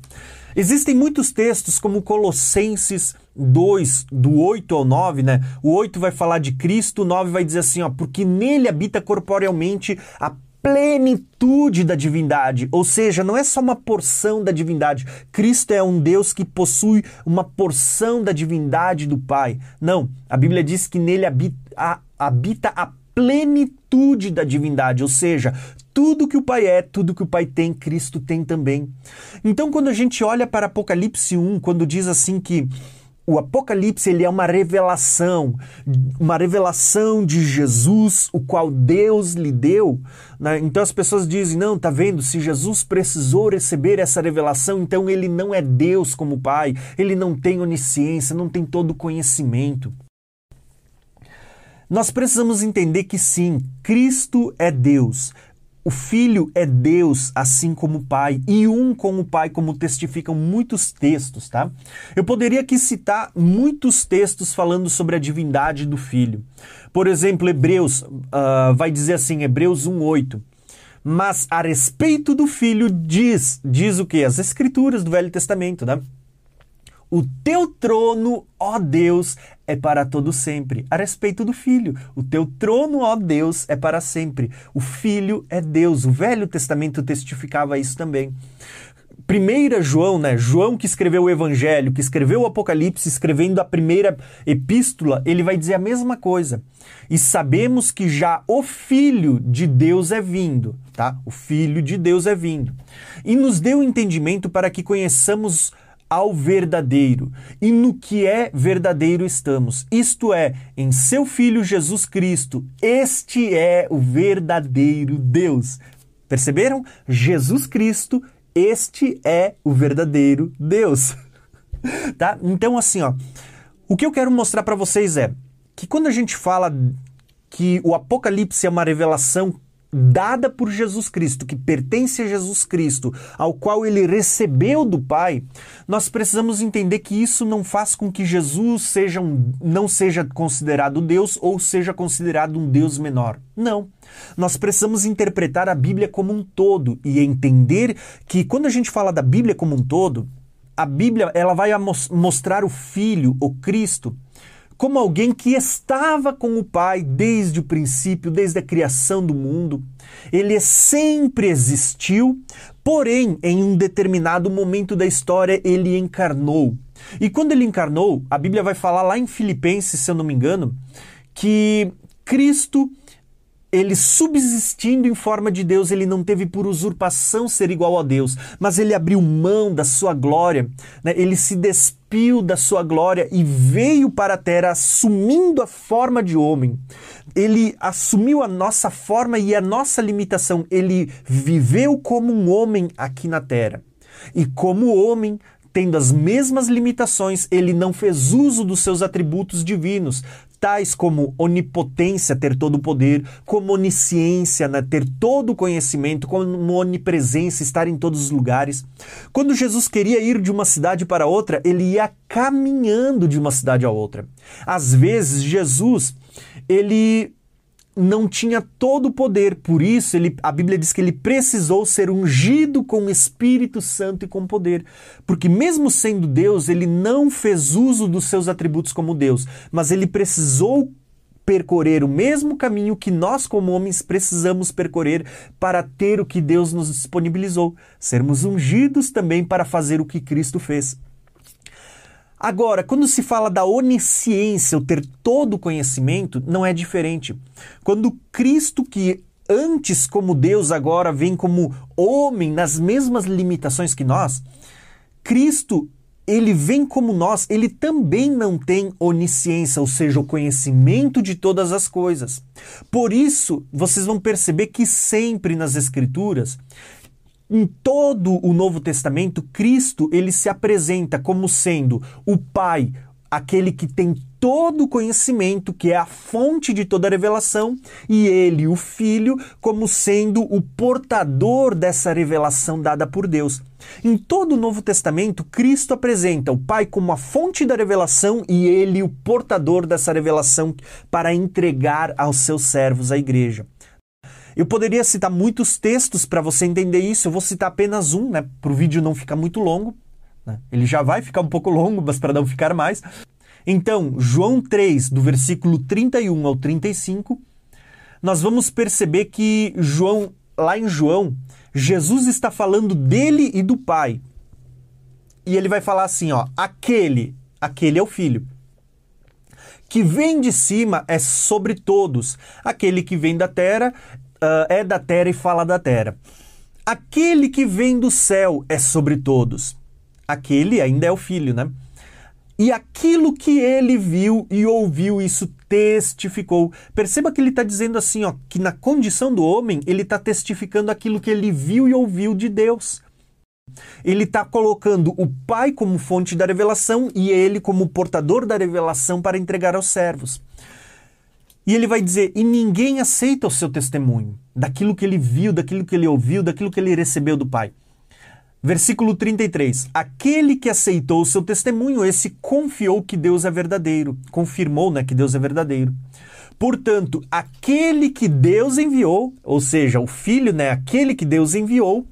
Existem muitos textos, como Colossenses 2, do 8 ao 9, né? O 8 vai falar de Cristo, o 9 vai dizer assim, ó, porque nele habita corporealmente a plenitude da divindade, ou seja, não é só uma porção da divindade. Cristo é um Deus que possui uma porção da divindade do Pai. Não, a Bíblia diz que nele habita a, habita a plenitude da divindade, ou seja, tudo que o Pai é, tudo que o Pai tem, Cristo tem também. Então, quando a gente olha para Apocalipse 1, quando diz assim que o Apocalipse ele é uma revelação, uma revelação de Jesus, o qual Deus lhe deu. Né? Então as pessoas dizem: não, tá vendo? Se Jesus precisou receber essa revelação, então ele não é Deus como Pai, ele não tem onisciência, não tem todo conhecimento. Nós precisamos entender que sim, Cristo é Deus, o Filho é Deus, assim como o Pai, e um com o Pai, como testificam muitos textos, tá? Eu poderia aqui citar muitos textos falando sobre a divindade do Filho. Por exemplo, Hebreus uh, vai dizer assim, Hebreus 1,8. Mas a respeito do Filho diz, diz o que? As Escrituras do Velho Testamento, né? O teu trono, ó Deus, é para todo sempre. A respeito do Filho, o teu trono, ó Deus, é para sempre. O Filho é Deus. O Velho Testamento testificava isso também. Primeira João, né? João que escreveu o Evangelho, que escreveu o Apocalipse, escrevendo a primeira epístola, ele vai dizer a mesma coisa. E sabemos que já o Filho de Deus é vindo, tá? O Filho de Deus é vindo. E nos deu entendimento para que conheçamos ao verdadeiro. E no que é verdadeiro estamos. Isto é, em seu Filho Jesus Cristo. Este é o verdadeiro Deus. Perceberam? Jesus Cristo, este é o verdadeiro Deus. tá? Então, assim, ó, o que eu quero mostrar para vocês é que quando a gente fala que o Apocalipse é uma revelação dada por Jesus Cristo, que pertence a Jesus Cristo, ao qual ele recebeu do Pai, nós precisamos entender que isso não faz com que Jesus seja um, não seja considerado Deus ou seja considerado um Deus menor. Não. Nós precisamos interpretar a Bíblia como um todo e entender que quando a gente fala da Bíblia como um todo, a Bíblia ela vai mostrar o Filho, o Cristo, como alguém que estava com o Pai desde o princípio, desde a criação do mundo. Ele sempre existiu, porém, em um determinado momento da história, ele encarnou. E quando ele encarnou, a Bíblia vai falar lá em Filipenses, se eu não me engano, que Cristo ele subsistindo em forma de Deus, ele não teve por usurpação ser igual a Deus, mas ele abriu mão da sua glória, né? ele se despiu da sua glória e veio para a terra assumindo a forma de homem. Ele assumiu a nossa forma e a nossa limitação. Ele viveu como um homem aqui na terra. E como homem, tendo as mesmas limitações, ele não fez uso dos seus atributos divinos, tais como onipotência, ter todo o poder, como onisciência, né, ter todo o conhecimento, como onipresença, estar em todos os lugares. Quando Jesus queria ir de uma cidade para outra, ele ia caminhando de uma cidade a outra. Às vezes, Jesus, ele não tinha todo o poder, por isso ele, a Bíblia diz que ele precisou ser ungido com o Espírito Santo e com poder. Porque, mesmo sendo Deus, ele não fez uso dos seus atributos como Deus, mas ele precisou percorrer o mesmo caminho que nós, como homens, precisamos percorrer para ter o que Deus nos disponibilizou, sermos ungidos também para fazer o que Cristo fez. Agora, quando se fala da onisciência, o ter todo o conhecimento, não é diferente. Quando Cristo, que antes como Deus, agora vem como homem nas mesmas limitações que nós, Cristo, ele vem como nós, ele também não tem onisciência, ou seja, o conhecimento de todas as coisas. Por isso, vocês vão perceber que sempre nas Escrituras em todo o Novo Testamento, Cristo ele se apresenta como sendo o Pai, aquele que tem todo o conhecimento, que é a fonte de toda a revelação, e ele, o Filho, como sendo o portador dessa revelação dada por Deus. Em todo o Novo Testamento, Cristo apresenta o Pai como a fonte da revelação e ele o portador dessa revelação para entregar aos seus servos, a igreja. Eu poderia citar muitos textos para você entender isso, eu vou citar apenas um, né, para o vídeo não ficar muito longo. Né? Ele já vai ficar um pouco longo, mas para não ficar mais. Então, João 3, do versículo 31 ao 35, nós vamos perceber que João, lá em João, Jesus está falando dele e do Pai. E ele vai falar assim, ó, aquele, aquele é o filho que vem de cima é sobre todos. Aquele que vem da terra uh, é da terra e fala da terra. Aquele que vem do céu é sobre todos. Aquele ainda é o filho, né? E aquilo que ele viu e ouviu, isso testificou. Perceba que ele está dizendo assim, ó, que na condição do homem, ele está testificando aquilo que ele viu e ouviu de Deus. Ele está colocando o Pai como fonte da revelação e ele como portador da revelação para entregar aos servos. E ele vai dizer: e ninguém aceita o seu testemunho, daquilo que ele viu, daquilo que ele ouviu, daquilo que ele recebeu do Pai. Versículo 33. Aquele que aceitou o seu testemunho, esse confiou que Deus é verdadeiro. Confirmou né, que Deus é verdadeiro. Portanto, aquele que Deus enviou, ou seja, o Filho, né, aquele que Deus enviou,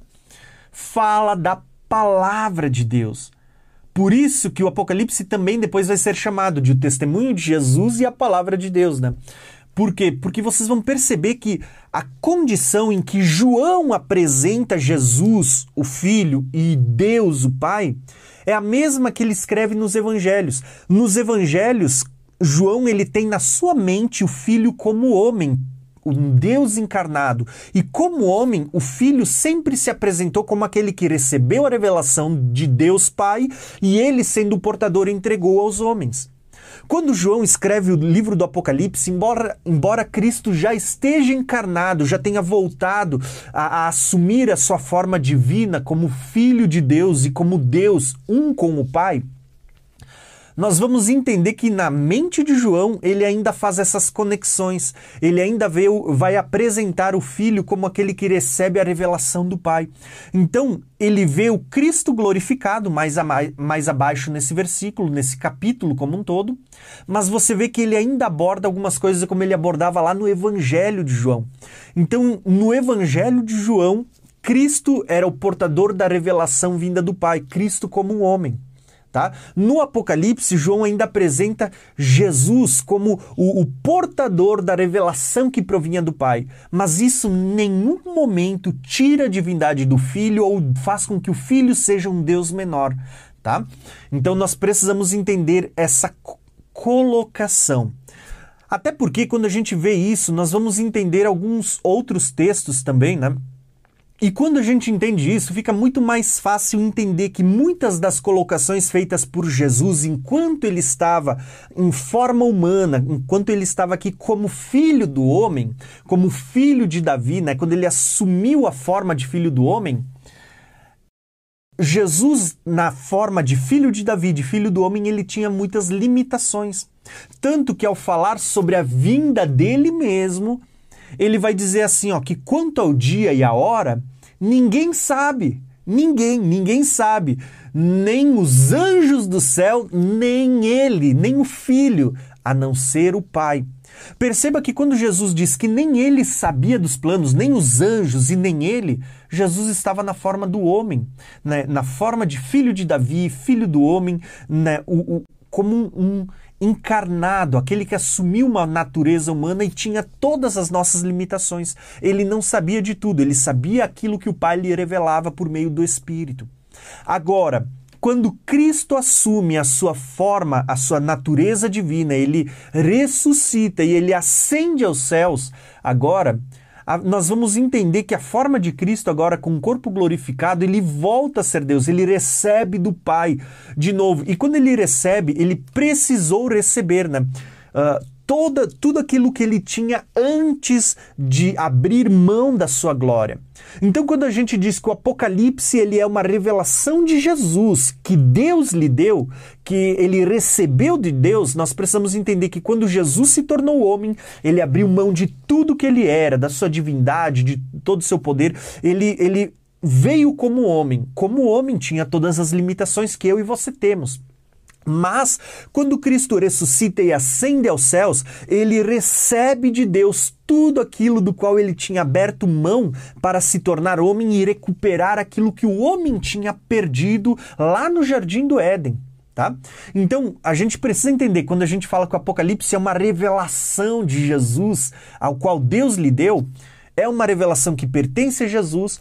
fala da palavra de Deus. Por isso que o Apocalipse também depois vai ser chamado de o testemunho de Jesus e a palavra de Deus, né? Por quê? Porque vocês vão perceber que a condição em que João apresenta Jesus, o Filho, e Deus, o Pai, é a mesma que ele escreve nos evangelhos. Nos evangelhos, João ele tem na sua mente o Filho como homem, um Deus encarnado. E como homem, o Filho sempre se apresentou como aquele que recebeu a revelação de Deus Pai e ele, sendo o portador, entregou aos homens. Quando João escreve o livro do Apocalipse, embora, embora Cristo já esteja encarnado, já tenha voltado a, a, assumir a sua forma divina como Filho de Deus e como Deus, um com o Pai, nós vamos entender que na mente de João ele ainda faz essas conexões, ele ainda vê, vai apresentar o filho como aquele que recebe a revelação do Pai. Então ele vê o Cristo glorificado mais, a, mais abaixo nesse versículo, nesse capítulo como um todo, mas você vê que ele ainda aborda algumas coisas como ele abordava lá no Evangelho de João. Então no Evangelho de João, Cristo era o portador da revelação vinda do Pai, Cristo como um homem. Tá? No Apocalipse, João ainda apresenta Jesus como o, o, portador da revelação que provinha do Pai, mas isso em nenhum momento tira a divindade do Filho ou faz com que o Filho seja um Deus menor. Tá? Então nós precisamos entender essa colocação. Até porque quando a gente vê isso, nós vamos entender alguns outros textos também, né? E quando a gente entende isso, fica muito mais fácil entender que muitas das colocações feitas por Jesus enquanto ele estava em forma humana, enquanto ele estava aqui como filho do homem, como filho de Davi, né, quando ele assumiu a forma de filho do homem, Jesus, na forma de filho de Davi, de filho do homem, ele tinha muitas limitações. Tanto que ao falar sobre a vinda dele mesmo, ele vai dizer assim, ó, que quanto ao dia e a hora, ninguém sabe. Ninguém, ninguém sabe. Nem os anjos do céu, nem ele, nem o filho, a não ser o Pai. Perceba que quando Jesus diz que nem ele sabia dos planos, nem os anjos e nem ele, Jesus estava na forma do homem, né? na forma de filho de Davi, filho do homem, né? o, o como um, um encarnado, aquele que assumiu uma natureza humana e tinha todas as nossas limitações. Ele não sabia de tudo, ele sabia aquilo que o Pai lhe revelava por meio do Espírito. Agora, quando Cristo assume a sua forma, a sua natureza divina, ele ressuscita e ele ascende aos céus, agora nós vamos entender que a forma de Cristo agora com o corpo glorificado, ele volta a ser Deus, ele recebe do Pai de novo. E quando ele recebe, ele precisou receber, né? Uh, toda, tudo aquilo que ele tinha antes de abrir mão da sua glória. Então, quando a gente diz que o Apocalipse ele é uma revelação de Jesus que Deus lhe deu, que ele recebeu de Deus, nós precisamos entender que quando Jesus se tornou homem, ele abriu mão de tudo que ele era, da sua divindade, de todo o seu poder. Ele, ele veio como homem. Como homem, tinha todas as limitações que eu e você temos. Mas, quando Cristo ressuscita e ascende aos céus, ele recebe de Deus tudo aquilo do qual ele tinha aberto mão para se tornar homem e recuperar aquilo que o homem tinha perdido lá no jardim do Éden. Tá? Então, a gente precisa entender, quando a gente fala que o Apocalipse é uma revelação de Jesus, ao qual Deus lhe deu, é uma revelação que pertence a Jesus,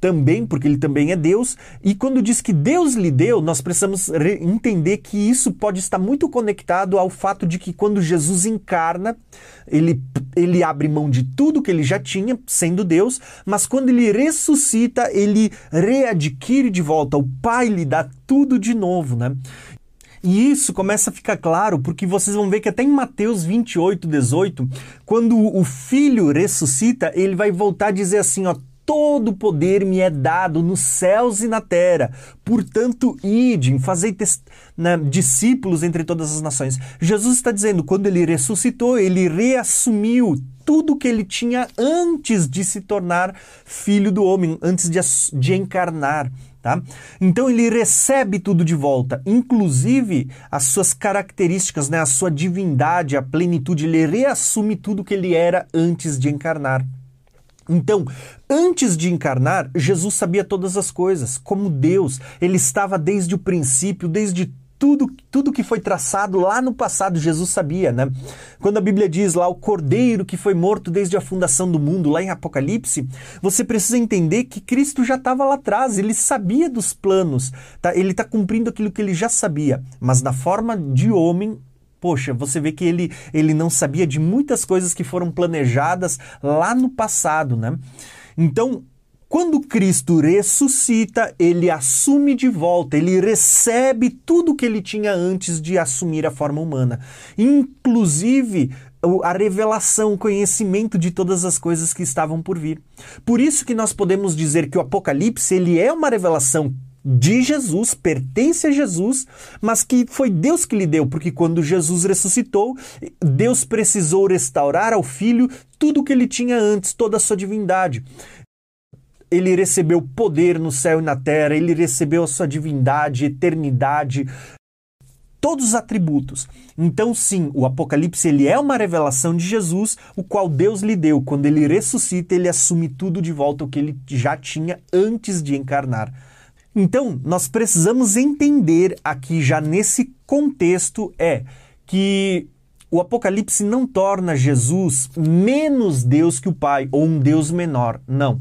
também, porque ele também é Deus, e quando diz que Deus lhe deu, nós precisamos entender que isso pode estar muito conectado ao fato de que quando Jesus encarna, ele, ele abre mão de tudo que ele já tinha, sendo Deus, mas quando ele ressuscita, ele readquire de volta, o Pai lhe dá tudo de novo, né? E isso começa a ficar claro porque vocês vão ver que até em Mateus 28, 18, quando o filho ressuscita, ele vai voltar a dizer assim: ó, todo poder me é dado nos céus e na terra. Portanto, idem, fazei né, discípulos entre todas as nações. Jesus está dizendo, quando ele ressuscitou, ele reassumiu tudo que ele tinha antes de se tornar filho do homem, antes de, de encarnar. Tá? Então ele recebe tudo de volta, inclusive as suas características, né, a sua divindade, a plenitude, ele reassume tudo que ele era antes de encarnar. Então, antes de encarnar, Jesus sabia todas as coisas. Como Deus, ele estava desde o princípio, desde tudo, tudo que foi traçado lá no passado, Jesus sabia, né? Quando a Bíblia diz lá o cordeiro que foi morto desde a fundação do mundo, lá em Apocalipse, você precisa entender que Cristo já estava lá atrás, ele sabia dos planos, tá? Ele está cumprindo aquilo que ele já sabia, mas na forma de homem, Poxa, você vê que ele, ele não sabia de muitas coisas que foram planejadas lá no passado, né? Então, quando Cristo ressuscita, ele assume de volta, ele recebe tudo que ele tinha antes de assumir a forma humana, inclusive a revelação, o conhecimento de todas as coisas que estavam por vir. Por isso que nós podemos dizer que o Apocalipse ele é uma revelação de Jesus, pertence a Jesus, mas que foi Deus que lhe deu, porque quando Jesus ressuscitou, Deus precisou restaurar ao filho tudo o que ele tinha antes, toda a sua divindade. Ele recebeu poder no céu e na terra, ele recebeu a sua divindade, eternidade, todos os atributos. Então, sim, o Apocalipse ele é uma revelação de Jesus, o qual Deus lhe deu. Quando ele ressuscita, ele assume tudo de volta o que ele já tinha antes de encarnar. Então, nós precisamos entender aqui já nesse contexto é que o Apocalipse não torna Jesus menos Deus que o Pai ou um Deus menor. Não.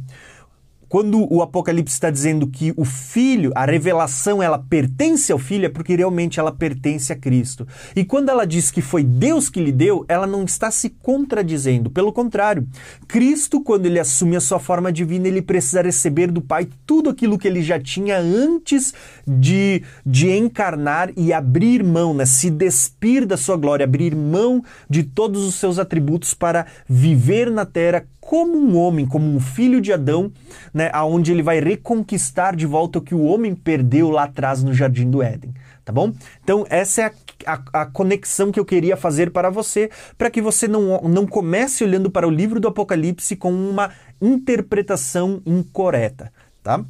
Quando o Apocalipse está dizendo que o filho, a revelação, ela pertence ao filho, é porque realmente ela pertence a Cristo. E quando ela diz que foi Deus que lhe deu, ela não está se contradizendo. Pelo contrário, Cristo, quando ele assume a sua forma divina, ele precisa receber do Pai tudo aquilo que ele já tinha antes de, de encarnar e abrir mão, né? se despir da sua glória, abrir mão de todos os seus atributos para viver na terra como um homem, como um filho de Adão, né, aonde ele vai reconquistar de volta o que o homem perdeu lá atrás no jardim do Éden, tá bom? Então essa é a, a, a conexão que eu queria fazer para você, para que você não, não comece olhando para o livro do Apocalipse com uma interpretação incorreta, tá?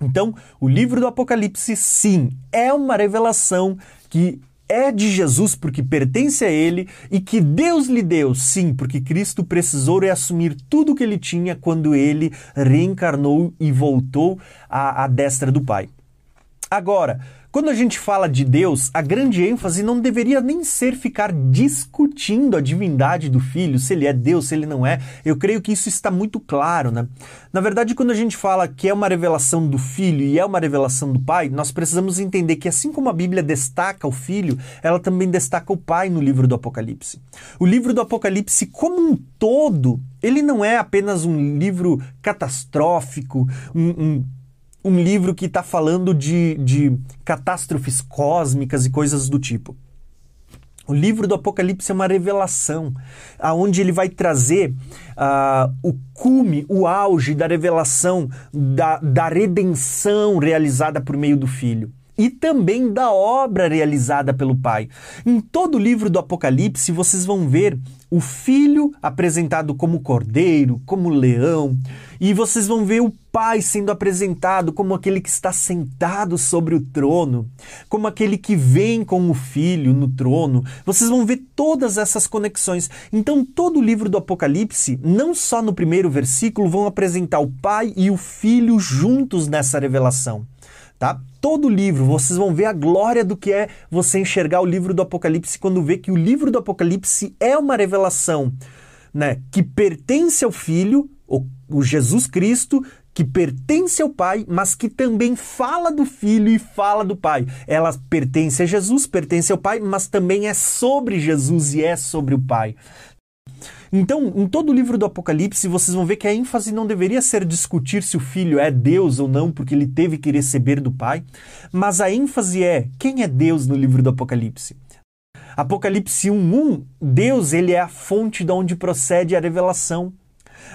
Então, o livro do Apocalipse, sim, é uma revelação que é de Jesus porque pertence a ele e que Deus lhe deu, sim, porque Cristo precisou reassumir tudo o que ele tinha quando ele reencarnou e voltou à, à destra do Pai. Agora, quando a gente fala de Deus, a grande ênfase não deveria nem ser ficar discutindo a divindade do filho, se ele é Deus, se ele não é. Eu creio que isso está muito claro, né? Na verdade, quando a gente fala que é uma revelação do filho e é uma revelação do pai, nós precisamos entender que assim como a Bíblia destaca o filho, ela também destaca o pai no livro do Apocalipse. O livro do Apocalipse, como um todo, ele não é apenas um livro catastrófico, um, um um livro que está falando de, de catástrofes cósmicas e coisas do tipo. O livro do Apocalipse é uma revelação, aonde ele vai trazer uh, o cume, o auge da revelação da, da redenção realizada por meio do Filho e também da obra realizada pelo Pai. Em todo o livro do Apocalipse, vocês vão ver o Filho apresentado como cordeiro, como leão, e vocês vão ver o Pai sendo apresentado como aquele que está sentado sobre o trono, como aquele que vem com o Filho no trono. Vocês vão ver todas essas conexões. Então, todo o livro do Apocalipse, não só no primeiro versículo, vão apresentar o Pai e o Filho juntos nessa revelação tá? Todo livro, vocês vão ver a glória do que é você enxergar o livro do Apocalipse quando vê que o livro do Apocalipse é uma revelação, né, que pertence ao Filho, o, o Jesus Cristo, que pertence ao Pai, mas que também fala do Filho e fala do Pai. Ela pertence a Jesus, pertence ao Pai, mas também é sobre Jesus e é sobre o Pai. Então, em todo o livro do Apocalipse, vocês vão ver que a ênfase não deveria ser discutir se o filho é Deus ou não, porque ele teve que receber do Pai, mas a ênfase é quem é Deus no livro do Apocalipse. Apocalipse 1:1, Deus ele é a fonte de onde procede a revelação.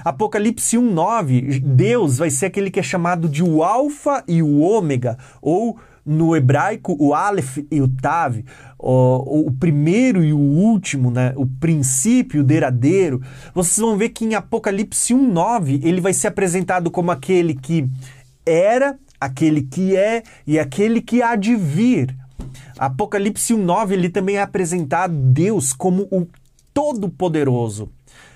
Apocalipse 1:9, Deus vai ser aquele que é chamado de o alfa e o ômega, ou no hebraico o aleph e o tav, o, o primeiro e o último, né? o princípio, o derradeiro, vocês vão ver que em Apocalipse 1,9 ele vai ser apresentado como aquele que era, aquele que é e aquele que há de vir. Apocalipse 1,9 ele também é apresentado Deus como o Todo-Poderoso.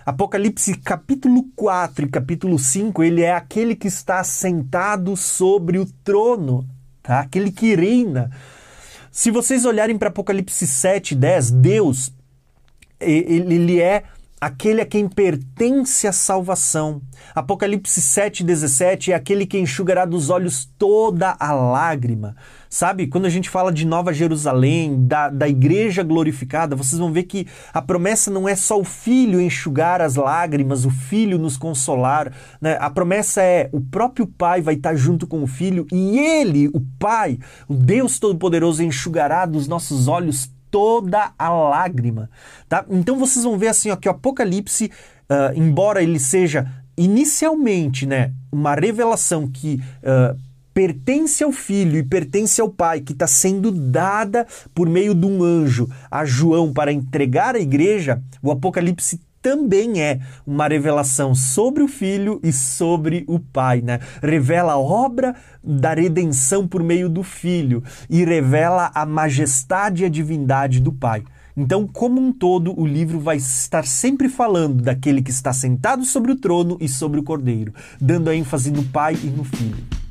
Apocalipse capítulo 4 e capítulo 5, ele é aquele que está sentado sobre o trono, tá? Aquele que reina. Se vocês olharem para Apocalipse 7, 10, Deus, ele é aquele a quem pertence a salvação. Apocalipse 7, 17 é aquele que enxugará dos olhos toda a lágrima. Sabe, quando a gente fala de Nova Jerusalém, da, da igreja glorificada, vocês vão ver que a promessa não é só o filho enxugar as lágrimas, o filho nos consolar. Né? A promessa é o próprio pai vai estar junto com o filho e ele, o pai, o Deus Todo-Poderoso, enxugará dos nossos olhos toda a lágrima. Tá? Então vocês vão ver assim ó, que o Apocalipse, uh, embora ele seja inicialmente né, uma revelação que. Uh, pertence ao Filho e pertence ao Pai, que está sendo dada por meio de um anjo a João para entregar à igreja, o Apocalipse também é uma revelação sobre o Filho e sobre o Pai, né? Revela a obra da redenção por meio do Filho e revela a majestade e a divindade do Pai. Então, como um todo, o livro vai estar sempre falando daquele que está sentado sobre o trono e sobre o Cordeiro, dando a ênfase no Pai e no Filho.